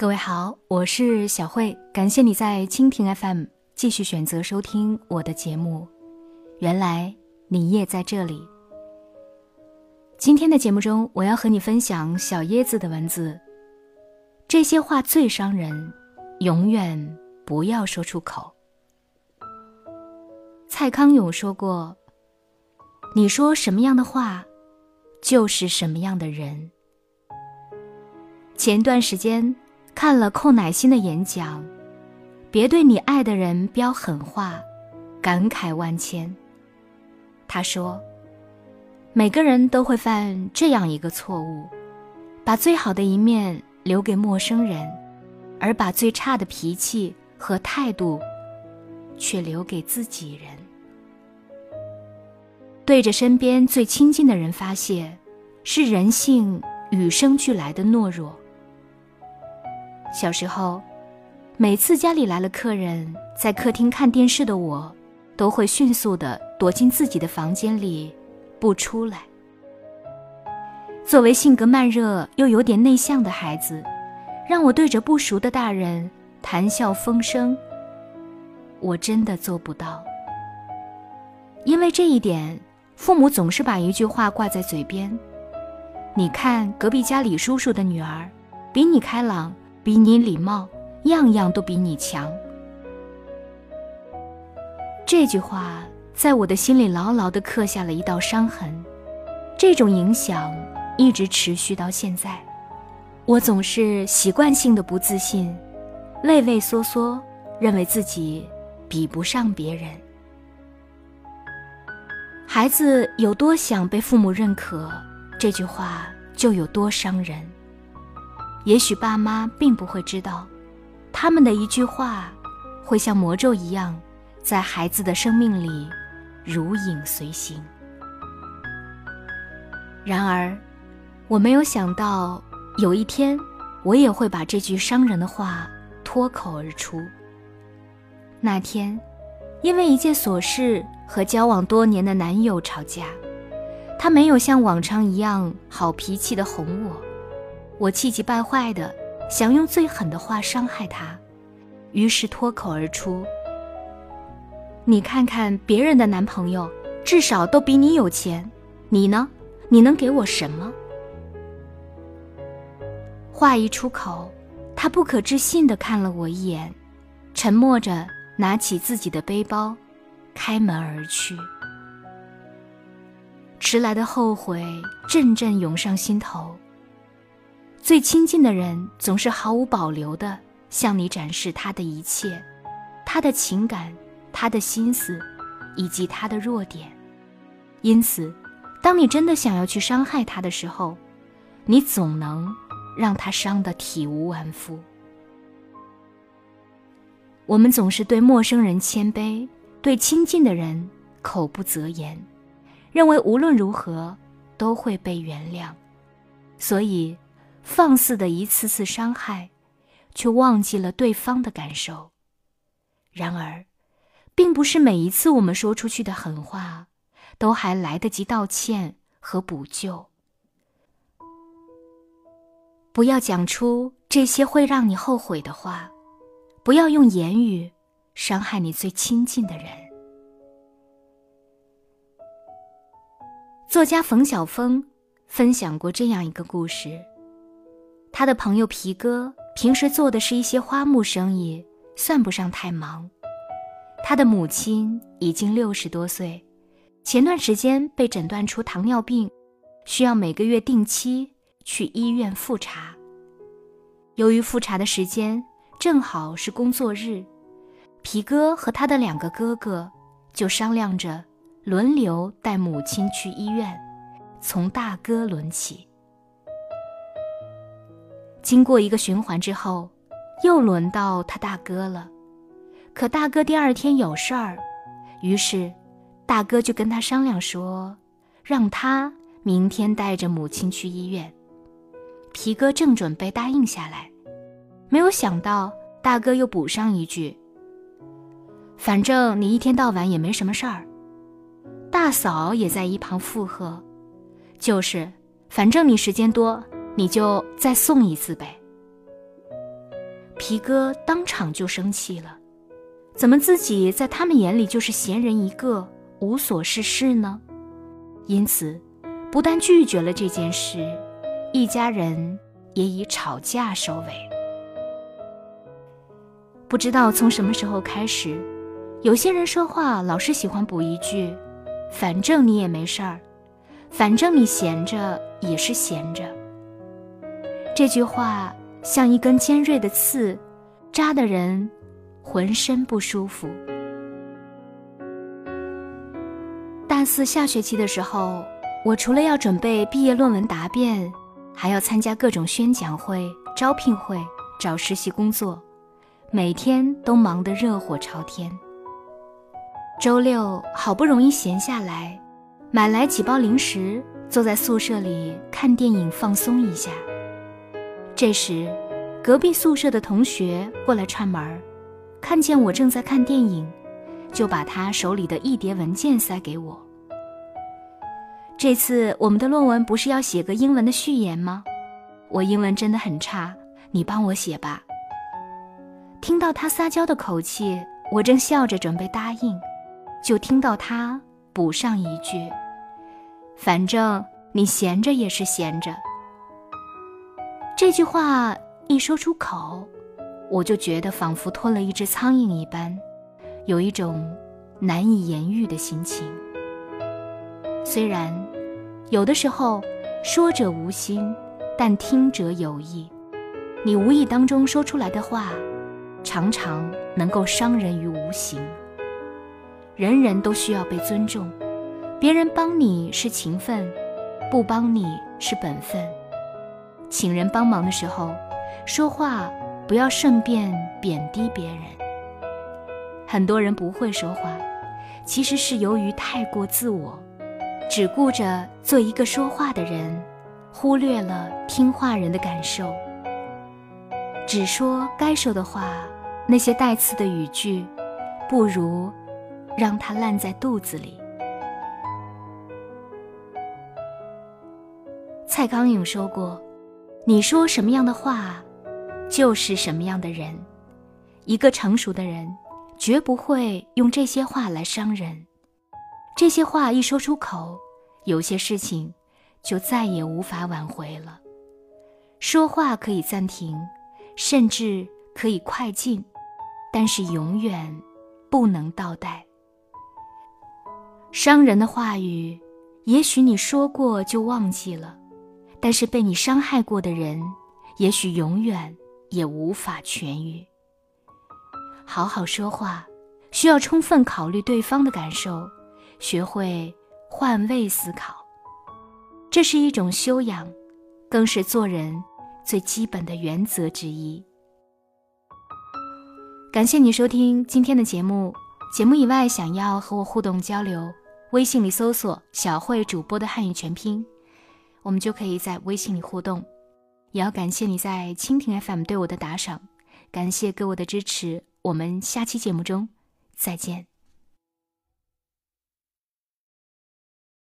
各位好，我是小慧，感谢你在蜻蜓 FM 继续选择收听我的节目。原来你也在这里。今天的节目中，我要和你分享小椰子的文字。这些话最伤人，永远不要说出口。蔡康永说过：“你说什么样的话，就是什么样的人。”前段时间。看了寇乃馨的演讲，别对你爱的人飙狠话，感慨万千。他说：“每个人都会犯这样一个错误，把最好的一面留给陌生人，而把最差的脾气和态度却留给自己人。对着身边最亲近的人发泄，是人性与生俱来的懦弱。”小时候，每次家里来了客人，在客厅看电视的我，都会迅速的躲进自己的房间里，不出来。作为性格慢热又有点内向的孩子，让我对着不熟的大人谈笑风生，我真的做不到。因为这一点，父母总是把一句话挂在嘴边：“你看隔壁家李叔叔的女儿，比你开朗。”比你礼貌，样样都比你强。这句话在我的心里牢牢地刻下了一道伤痕，这种影响一直持续到现在。我总是习惯性的不自信，畏畏缩缩，认为自己比不上别人。孩子有多想被父母认可，这句话就有多伤人。也许爸妈并不会知道，他们的一句话，会像魔咒一样，在孩子的生命里如影随形。然而，我没有想到有一天，我也会把这句伤人的话脱口而出。那天，因为一件琐事和交往多年的男友吵架，他没有像往常一样好脾气的哄我。我气急败坏的想用最狠的话伤害他，于是脱口而出：“你看看别人的男朋友，至少都比你有钱，你呢？你能给我什么？”话一出口，他不可置信的看了我一眼，沉默着拿起自己的背包，开门而去。迟来的后悔阵阵涌上心头。最亲近的人总是毫无保留地向你展示他的一切，他的情感，他的心思，以及他的弱点。因此，当你真的想要去伤害他的时候，你总能让他伤得体无完肤。我们总是对陌生人谦卑，对亲近的人口不择言，认为无论如何都会被原谅，所以。放肆的一次次伤害，却忘记了对方的感受。然而，并不是每一次我们说出去的狠话，都还来得及道歉和补救。不要讲出这些会让你后悔的话，不要用言语伤害你最亲近的人。作家冯小峰分享过这样一个故事。他的朋友皮哥平时做的是一些花木生意，算不上太忙。他的母亲已经六十多岁，前段时间被诊断出糖尿病，需要每个月定期去医院复查。由于复查的时间正好是工作日，皮哥和他的两个哥哥就商量着轮流带母亲去医院，从大哥轮起。经过一个循环之后，又轮到他大哥了。可大哥第二天有事儿，于是大哥就跟他商量说，让他明天带着母亲去医院。皮哥正准备答应下来，没有想到大哥又补上一句：“反正你一天到晚也没什么事儿。”大嫂也在一旁附和：“就是，反正你时间多。”你就再送一次呗。皮哥当场就生气了：怎么自己在他们眼里就是闲人一个，无所事事呢？因此，不但拒绝了这件事，一家人也以吵架收尾。不知道从什么时候开始，有些人说话老是喜欢补一句：“反正你也没事儿，反正你闲着也是闲着。”这句话。像一根尖锐的刺，扎的人浑身不舒服。大四下学期的时候，我除了要准备毕业论文答辩，还要参加各种宣讲会、招聘会、找实习工作，每天都忙得热火朝天。周六好不容易闲下来，买来几包零食，坐在宿舍里看电影放松一下。这时，隔壁宿舍的同学过来串门，看见我正在看电影，就把他手里的一叠文件塞给我。这次我们的论文不是要写个英文的序言吗？我英文真的很差，你帮我写吧。听到他撒娇的口气，我正笑着准备答应，就听到他补上一句：“反正你闲着也是闲着。”这句话一说出口，我就觉得仿佛拖了一只苍蝇一般，有一种难以言喻的心情。虽然有的时候说者无心，但听者有意。你无意当中说出来的话，常常能够伤人于无形。人人都需要被尊重，别人帮你是情分，不帮你是本分。请人帮忙的时候，说话不要顺便贬低别人。很多人不会说话，其实是由于太过自我，只顾着做一个说话的人，忽略了听话人的感受。只说该说的话，那些带刺的语句，不如让它烂在肚子里。蔡康永说过。你说什么样的话，就是什么样的人。一个成熟的人，绝不会用这些话来伤人。这些话一说出口，有些事情就再也无法挽回了。说话可以暂停，甚至可以快进，但是永远不能倒带。伤人的话语，也许你说过就忘记了。但是被你伤害过的人，也许永远也无法痊愈。好好说话，需要充分考虑对方的感受，学会换位思考，这是一种修养，更是做人最基本的原则之一。感谢你收听今天的节目，节目以外想要和我互动交流，微信里搜索“小慧主播”的汉语全拼。我们就可以在微信里互动，也要感谢你在蜻蜓 FM 对我的打赏，感谢各位的支持，我们下期节目中再见。